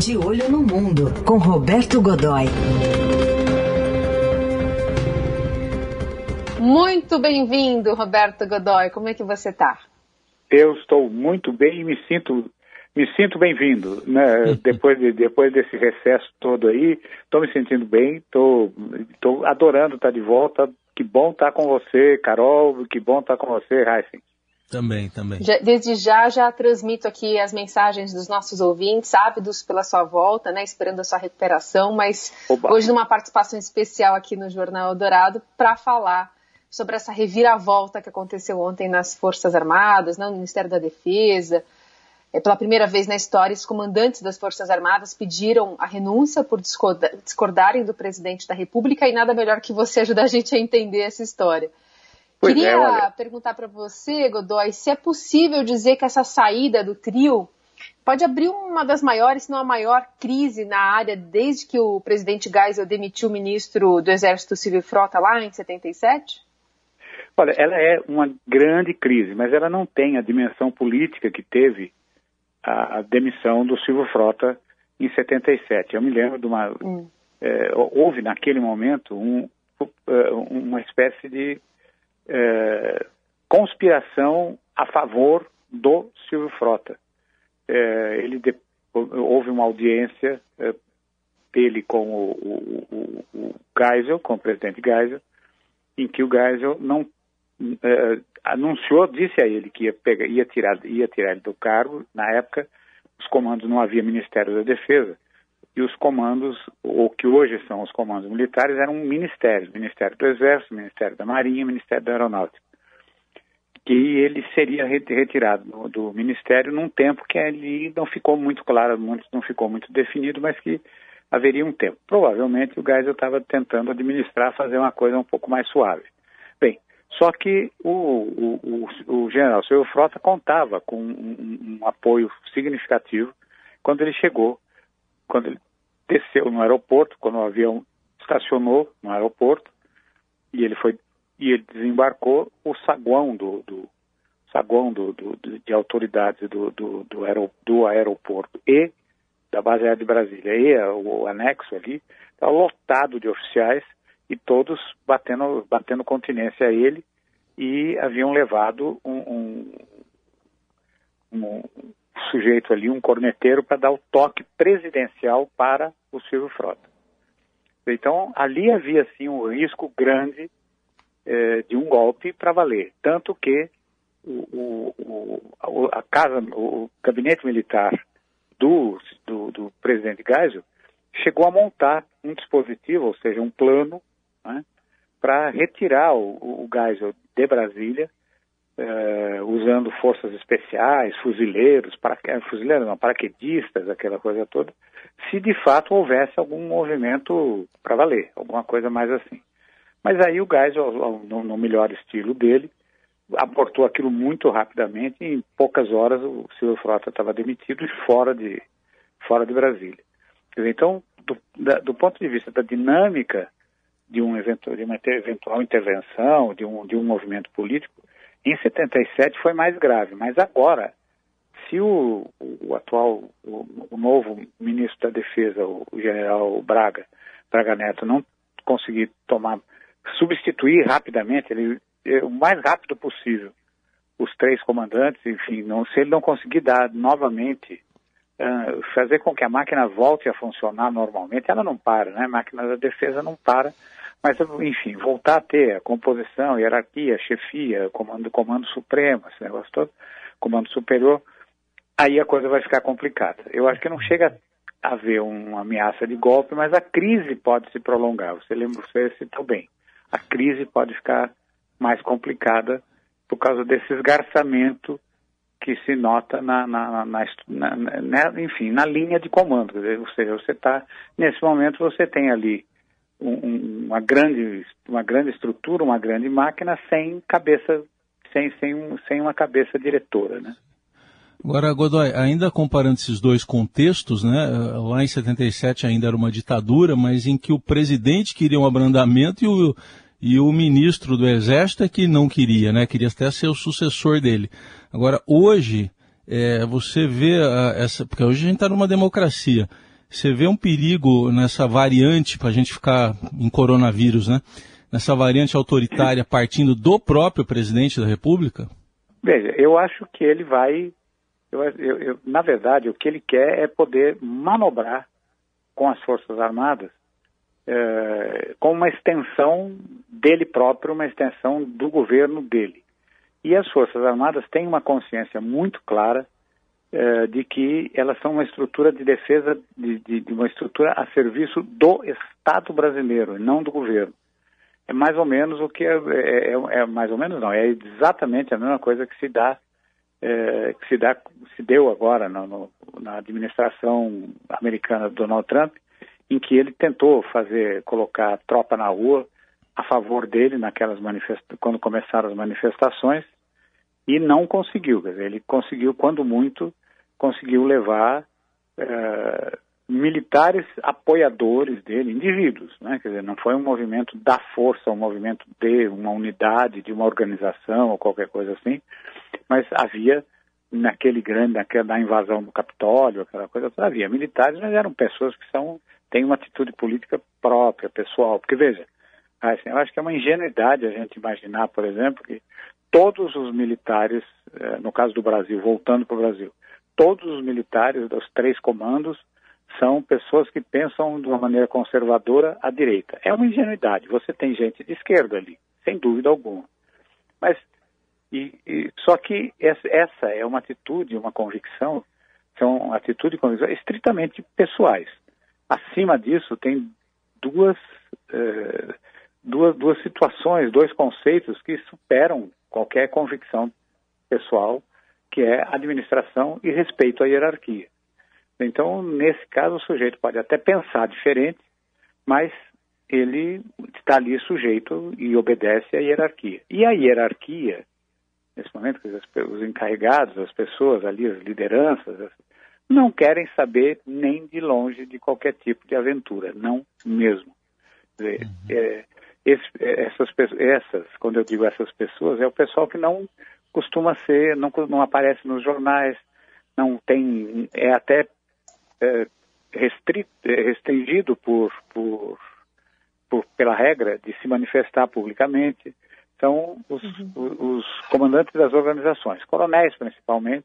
De Olho no Mundo, com Roberto Godoy. Muito bem-vindo, Roberto Godoy. Como é que você está? Eu estou muito bem e me sinto me sinto bem-vindo, né? depois, de, depois desse recesso todo aí, estou me sentindo bem, estou adorando estar de volta. Que bom estar com você, Carol, que bom estar com você, Heisen. Também, também. Já, desde já, já transmito aqui as mensagens dos nossos ouvintes, ávidos pela sua volta, né, esperando a sua recuperação, mas Oba. hoje numa participação especial aqui no Jornal Dourado para falar sobre essa reviravolta que aconteceu ontem nas Forças Armadas, né, no Ministério da Defesa. É, pela primeira vez na história, os comandantes das Forças Armadas pediram a renúncia por discordarem do presidente da República e nada melhor que você ajudar a gente a entender essa história. Pois Queria é, perguntar para você, Godoy, se é possível dizer que essa saída do trio pode abrir uma das maiores, se não a maior crise na área desde que o presidente Geisel demitiu o ministro do Exército Civil Frota lá em 77? Olha, ela é uma grande crise, mas ela não tem a dimensão política que teve a, a demissão do Silvio Frota em 77. Eu me lembro de uma. Hum. É, houve naquele momento um, é, uma espécie de é, conspiração a favor do Silvio Frota. É, ele de, houve uma audiência é, dele com o, o, o, o Geisel, com o presidente Geisel, em que o Geisel não uh, anunciou, disse a ele que ia, pegar, ia, tirar, ia tirar ele do cargo. Na época, os comandos não havia Ministério da Defesa e os comandos, ou que hoje são os comandos militares, eram ministérios: Ministério do Exército, Ministério da Marinha, Ministério da Aeronáutica. Que ele seria retirado do, do ministério num tempo que ali não ficou muito claro, não ficou muito definido, mas que haveria um tempo. Provavelmente o Geisel estava tentando administrar, fazer uma coisa um pouco mais suave. Bem, só que o, o, o, o general Silvio Frota contava com um, um, apoio significativo quando ele chegou, quando ele desceu no aeroporto, quando o avião estacionou no aeroporto e ele foi e ele desembarcou o saguão do, do saguão do, do, de autoridades do, do, do, aer, do aeroporto e da base aérea de Brasília e o anexo ali estava lotado de oficiais e todos batendo, batendo continência a ele e haviam levado um, um, um sujeito ali, um corneteiro, para dar o toque presidencial para o Silvio Frota. Então, ali havia, sim, um risco grande eh, de um golpe para valer. Tanto que o, o, a casa, o gabinete militar do, do, do presidente Geisel chegou a montar um dispositivo, ou seja, um plano né, para retirar o, o Geisel de Brasília, eh, usando forças especiais, fuzileiros, para, fuzileiros não, paraquedistas, aquela coisa toda, se de fato houvesse algum movimento para valer, alguma coisa mais assim. Mas aí o Geisel, no, no melhor estilo dele, aportou aquilo muito rapidamente e em poucas horas o Silvio Frota estava demitido e fora de, fora de Brasília. Então, do, da, do ponto de vista da dinâmica de, um evento, de uma eventual intervenção, de um, de um movimento político, em 77 foi mais grave. Mas agora, se o, o atual, o, o, novo ministro da Defesa, o, general Braga, Braga Neto, não conseguir tomar, substituir rapidamente, ele, é, o mais rápido possível, os três comandantes, enfim, não, se ele não conseguir dar novamente Uh, fazer com que a máquina volte a funcionar normalmente, ela não para, né? A máquina da defesa não para mas, enfim, voltar a ter a composição, hierarquia, chefia, comando, comando supremo, esse negócio todo, comando superior, aí a coisa vai ficar complicada. Eu acho que não chega a haver uma ameaça de golpe, mas a crise pode se prolongar. Você lembra, você citou bem. A crise pode ficar mais complicada por causa desse esgarçamento que se nota na, na, na, na, enfim, na linha de comando. Ou seja, você está, nesse momento você tem ali um, uma, grande, uma grande estrutura, uma grande máquina sem cabeça, sem, sem, um, sem uma cabeça diretora, né? Agora, Godoy, ainda comparando esses dois contextos, né? Lá em 77 ainda era uma ditadura, mas em que o presidente queria um abrandamento e o, e o ministro do Exército é que não queria, né? Queria até ser o sucessor dele. Agora, hoje, é, você vê a, essa. Porque hoje a gente está numa democracia. Você vê um perigo nessa variante, para a gente ficar em coronavírus, né? Nessa variante autoritária partindo do próprio presidente da República? Veja, eu acho que ele vai. Eu, eu, eu, na verdade, o que ele quer é poder manobrar com as Forças Armadas é, com uma extensão dele próprio, uma extensão do governo dele. E as Forças Armadas têm uma consciência muito clara é, de que elas são uma estrutura de defesa, de, de, de, uma estrutura a serviço do Estado brasileiro, não do governo. É mais ou menos o que é, é, é, é mais ou menos não, é exatamente a mesma coisa que se dá é, que se dá se deu agora no, no, na administração americana do Donald Trump, em que ele tentou fazer colocar tropa na rua a favor dele naquelas quando começaram as manifestações e não conseguiu. Ele conseguiu, quando muito, conseguiu levar uh, militares apoiadores dele, indivíduos, né? Quer dizer, não foi um movimento da força, um movimento de uma unidade, de uma organização ou qualquer coisa assim, mas havia naquele grande, naquela na invasão do Capitólio, aquela coisa, havia militares, mas eram pessoas que são têm uma atitude política própria, pessoal, porque veja, assim, eu acho que é uma ingenuidade a gente imaginar, por exemplo, que todos os militares, eh, no caso do Brasil, voltando para o Brasil, todos os militares dos três comandos são pessoas que pensam de uma maneira conservadora à direita. É uma ingenuidade. Você tem gente de esquerda ali, sem dúvida alguma. Mas e, e, só que essa, essa, é uma atitude, uma convicção, são atitude e convicção estritamente pessoais. Acima disso tem duas, eh, duas, duas situações, dois conceitos que superam qualquer convicção pessoal, que é administração e respeito à hierarquia. Então, nesse caso, o sujeito pode até pensar diferente, mas ele está ali sujeito e obedece à hierarquia. E a hierarquia, nesse momento, os encarregados, as pessoas ali, as lideranças, não querem saber nem de longe de qualquer tipo de aventura, não mesmo. Dizer, uhum. é, esse, essas, essas, quando eu digo essas pessoas, é o pessoal que não costuma ser, não, não aparece nos jornais, não tem, é até é, restrito, é, restringido por, por, por, pela regra de se manifestar publicamente, são os, uhum. os comandantes das organizações, coronéis principalmente,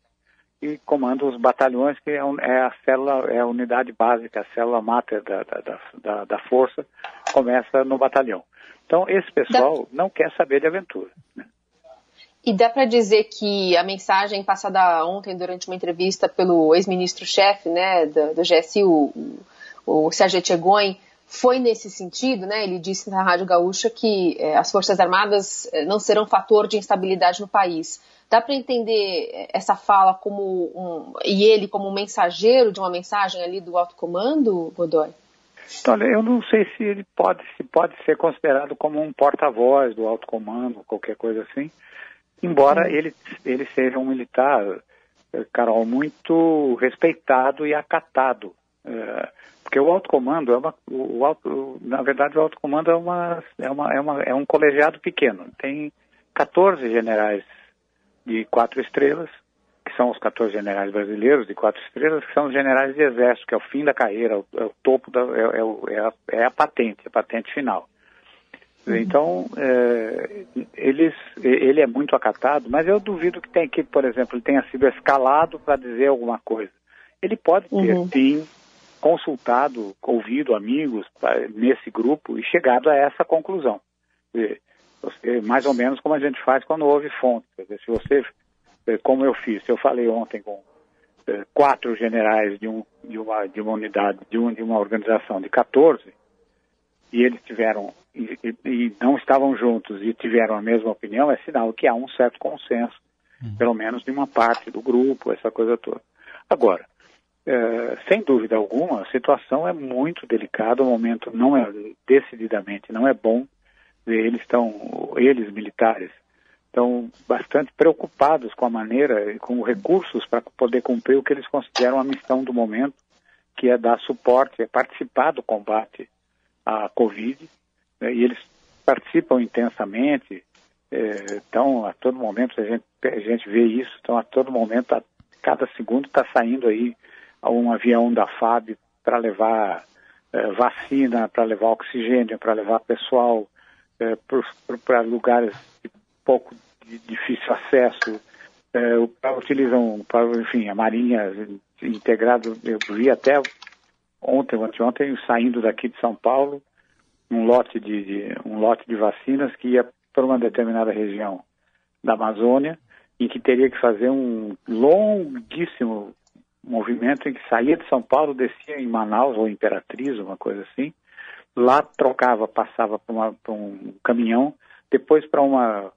e comandam os batalhões, que é, é a célula, é a unidade básica, a célula máter da, da, da, da força, começa no batalhão. Então, esse pessoal dá... não quer saber de aventura. Né? E dá para dizer que a mensagem passada ontem durante uma entrevista pelo ex-ministro-chefe né, do, do GSI, o, o Sérgio Etchegoin, foi nesse sentido, né? Ele disse na Rádio Gaúcha que é, as Forças Armadas é, não serão fator de instabilidade no país. Dá para entender essa fala como um, e ele como um mensageiro de uma mensagem ali do alto comando, Godoy? Olha, eu não sei se ele pode, se pode ser considerado como um porta-voz do alto comando, qualquer coisa assim, embora ele, ele seja um militar, eh, Carol, muito respeitado e acatado. É, porque o alto comando é uma, o alto, na verdade o alto comando é uma, é uma, é uma, é um colegiado pequeno. Tem 14 generais de quatro estrelas que são os 14 generais brasileiros de quatro estrelas, que são os generais de exército, que é o fim da carreira, é o, topo, da, é, é, é, a, é, a, patente, a patente final. Uhum. Então, é, eles, ele é muito acatado, mas eu duvido que, tem, que, por exemplo, ele tenha sido escalado para dizer alguma coisa. Ele pode ter, uhum. sim, consultado, ouvido amigos pra, nesse grupo e chegado a essa conclusão. Você, mais ou menos como a gente faz quando houve fonte. Dizer, se você é, como eu fiz. Eu falei ontem com é, quatro generais de, um, de, uma, de uma unidade, de, um, de uma organização de 14, e eles tiveram, e, e, não estavam juntos e tiveram a mesma opinião, é sinal que há um certo consenso, uhum. pelo menos de uma parte do grupo, essa coisa toda. Agora, é, sem dúvida alguma, a situação é muito delicada, o momento não é decididamente, não é bom. Eles estão, eles militares, estão bastante preocupados com a maneira e com os recursos para poder cumprir o que eles consideram a missão do momento, que é dar suporte, é participar do combate à Covid, né, e eles participam intensamente, é, a todo momento a gente, a gente vê isso, então a todo momento, a cada segundo está saindo aí um avião da FAB para levar é, vacina, para levar oxigênio, para levar pessoal é, para lugares de pouco de difícil acesso. É, utilizam, pra, enfim, a Marinha integrado, eu vi até ontem, ontem, saindo daqui de São Paulo, um lote de, de um lote de vacinas que ia para uma determinada região da Amazônia, em que teria que fazer um longuíssimo movimento em que saía de São Paulo, descia em Manaus ou Imperatriz, uma coisa assim. Lá trocava, passava para um caminhão, depois para uma.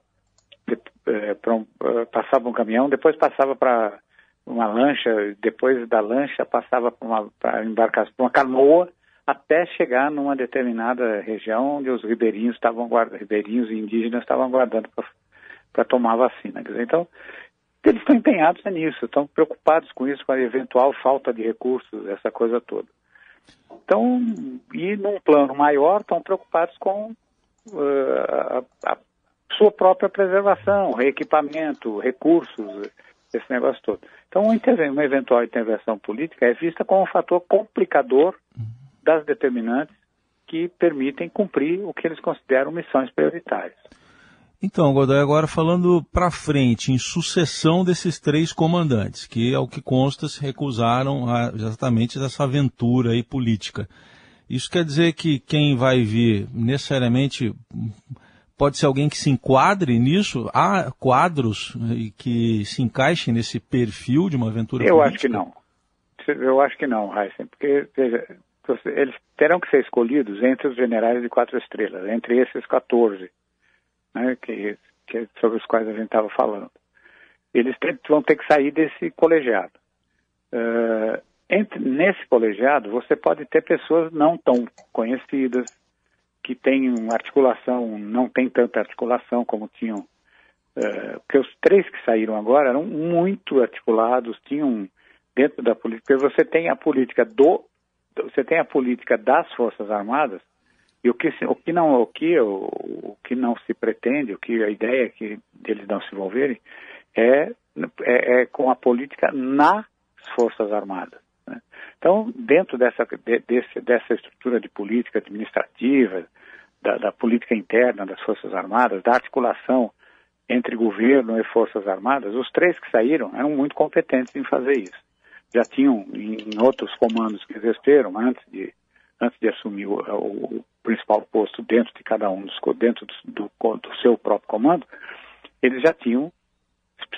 De, é, um, uh, passava um caminhão, depois passava para uma lancha, depois da lancha passava para uma embarcação, para uma canoa, até chegar numa determinada região onde os ribeirinhos estavam guardando, ribeirinhos e indígenas estavam aguardando para tomar vacina. Dizer, então, eles estão empenhados nisso, estão preocupados com isso, com a eventual falta de recursos, essa coisa toda. Então, e num plano maior, estão preocupados com uh, a, a, sua própria preservação, reequipamento, recursos, esse negócio todo. Então, uma eventual intervenção política é vista como um fator complicador das determinantes que permitem cumprir o que eles consideram missões prioritárias. Então, Godoy, agora falando para frente, em sucessão desses três comandantes, que, ao que consta, se recusaram a, exatamente dessa aventura aí política. Isso quer dizer que quem vai vir necessariamente pode ser alguém que se enquadre nisso? Há quadros eh, que se encaixem nesse perfil de uma aventura Eu política? acho que não. Eu acho que não, Heisen, porque veja, eles terão que ser escolhidos entre os generais de quatro estrelas, entre esses 14 né, que, que, sobre os quais a gente estava falando. Eles vão ter que sair desse colegiado. Uh, entre, nesse colegiado, você pode ter pessoas não tão conhecidas, que têm uma articulação, não tem tanta articulação como tinham. Uh, porque os três que saíram agora eram muito articulados, tinham dentro da política. Você tem a política do, você tem a política das Forças Armadas e o que, o que não o que, o, o que não se pretende, o que a ideia é que eles não se envolverem é, é, é com a política nas Forças Armadas. Né? Então, dentro dessa, de, desse, dessa estrutura de política administrativa, da, da, política interna das Forças Armadas, da articulação entre governo e Forças Armadas, os três que saíram eram muito competentes em fazer isso. Já tinham em outros comandos que exerceram antes de antes de assumir o, o, principal posto dentro de cada um dos dentro do, do, do, seu próprio comando, eles já tinham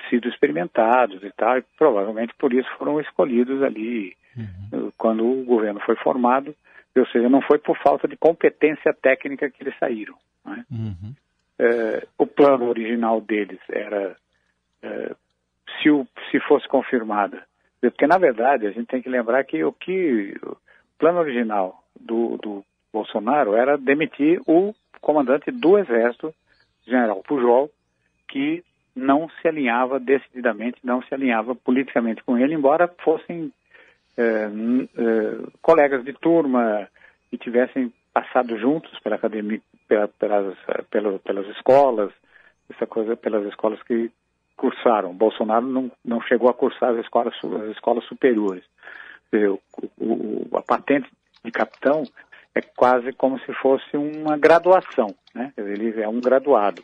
sido experimentados e tal, e provavelmente por isso foram escolhidos ali uhum. quando o governo foi formado, ou seja, não foi por falta de competência técnica que eles saíram. Né? Uhum. É, o plano original deles era, é, se, o, se fosse confirmada, porque na verdade a gente tem que lembrar que o que o plano original do, do Bolsonaro era demitir o comandante do Exército, general Pujol, que não se alinhava decididamente, não se alinhava politicamente com ele, embora fossem é, é, colegas de turma e tivessem passado juntos pela academia, pela, pelas, pelas, pelas escolas, essa coisa, pelas escolas que cursaram. Bolsonaro não, não chegou a cursar as escolas, as escolas superiores. O, o, a patente de capitão é quase como se fosse uma graduação, né? Ele é um graduado.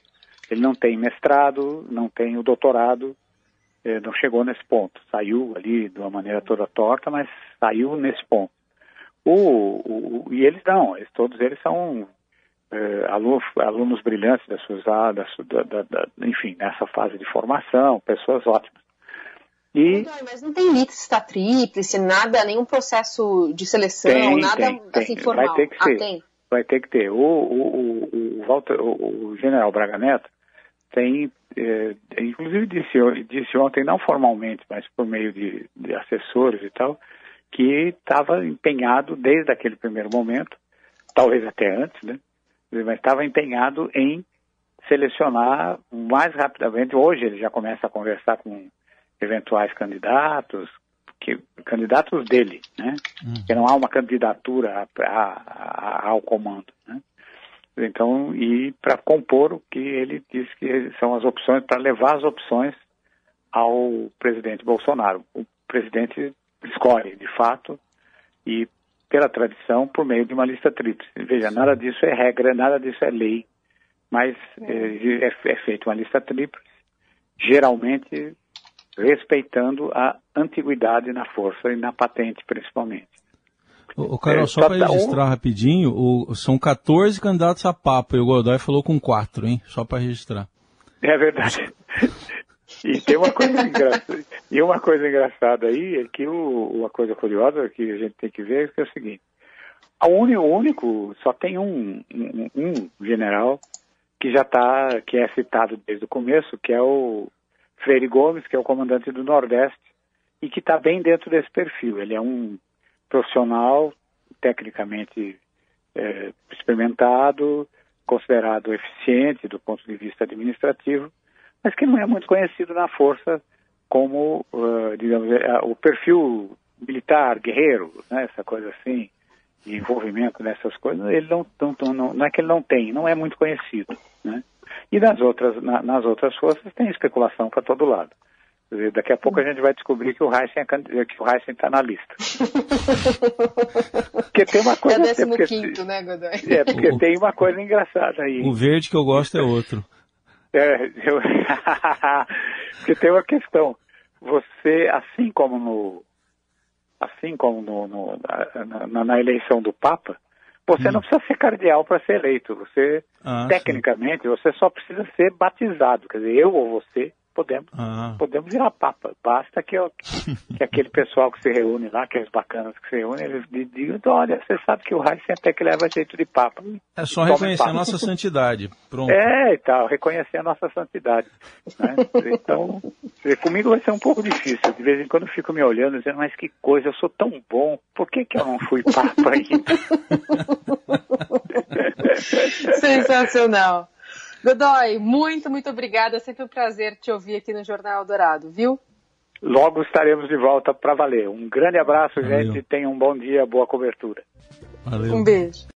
Ele não tem mestrado, não tem o doutorado, eh, não chegou nesse ponto. Saiu ali de uma maneira toda torta, mas saiu nesse ponto. O, o e eles não, eles, todos eles são eh, alunos, alunos brilhantes das suas, da, da, da, enfim, nessa fase de formação, pessoas ótimas. E... Mas não tem lista tríplice, nada, nenhum processo de seleção, tem, nada tem, assim tem. formal. Vai ter que ah, ser. Tem. Vai ter que ter. O, o, o, Walter, o, o general Braga Neto tem, é, inclusive disse, disse ontem, não formalmente, mas por meio de, de assessores e tal, que estava empenhado desde aquele primeiro momento, talvez até antes, né? Mas estava empenhado em selecionar mais rapidamente. Hoje ele já começa a conversar com eventuais candidatos, que, candidatos dele, né? Uhum. Que não há uma candidatura a, a, a, ao comando, né? Então, e para compor o que ele diz que são as opções, para levar as opções ao presidente Bolsonaro. O presidente escolhe, de fato, e pela tradição, por meio de uma lista tríplice. Veja, nada disso é regra, nada disso é lei, mas é, é, é feita uma lista tríplice, geralmente respeitando a antiguidade na força e na patente, principalmente. O, Carol, é, só para registrar um... rapidinho, o, são 14 candidatos a Papa e o Godoy falou com quatro, hein? Só para registrar. É verdade. E tem uma coisa engraçada, e uma coisa engraçada aí é que o, uma coisa curiosa que a gente tem que ver é, é o seguinte: o único, único só tem um, um, um general que já está, que é citado desde o começo, que é o Freire Gomes, que é o comandante do Nordeste e que está bem dentro desse perfil. Ele é um profissional tecnicamente é, experimentado, considerado eficiente do ponto de vista administrativo mas que não é muito conhecido na força como, uh, digamos, uh, o perfil militar, guerreiro, né, essa coisa assim, de envolvimento nessas coisas, ele não, não, não, não é que ele não tem, não é muito conhecido, né? E nas outras, na, nas outras forças tem especulação para todo lado. Dizer, daqui a pouco a gente vai descobrir que o Heisen é, o está na lista. porque tem uma coisa. É o 15, né, Godoy? É, porque tem uma coisa engraçada aí. O verde que eu gosto é outro. É, eu... Porque tem uma questão. Você, assim como no, assim como no, no na, na, eleição do Papa, você hum. não precisa ser cardeal para ser eleito. Você, ah, tecnicamente, sim. você só precisa ser batizado. Quer dizer, eu ou você Podemos, ah. podemos virar papa. Basta que, eu, que aquele pessoal que se reúne lá, aqueles bacanas que se reúnem, eles digam, olha, você sabe que o Heisen até que leva jeito de papa. É só reconhecer papa. a nossa santidade. Pronto. É, e tal, reconhecer a nossa santidade. Né? Então, comigo vai ser um pouco difícil. De vez em quando eu fico me olhando dizendo, mas que coisa, eu sou tão bom, por que, que eu não fui papa ainda? Sensacional. Godoy, muito, muito obrigada. É sempre um prazer te ouvir aqui no Jornal Dourado, viu? Logo estaremos de volta para valer. Um grande abraço, Valeu. gente. Tenha um bom dia, boa cobertura. Valeu. Um beijo.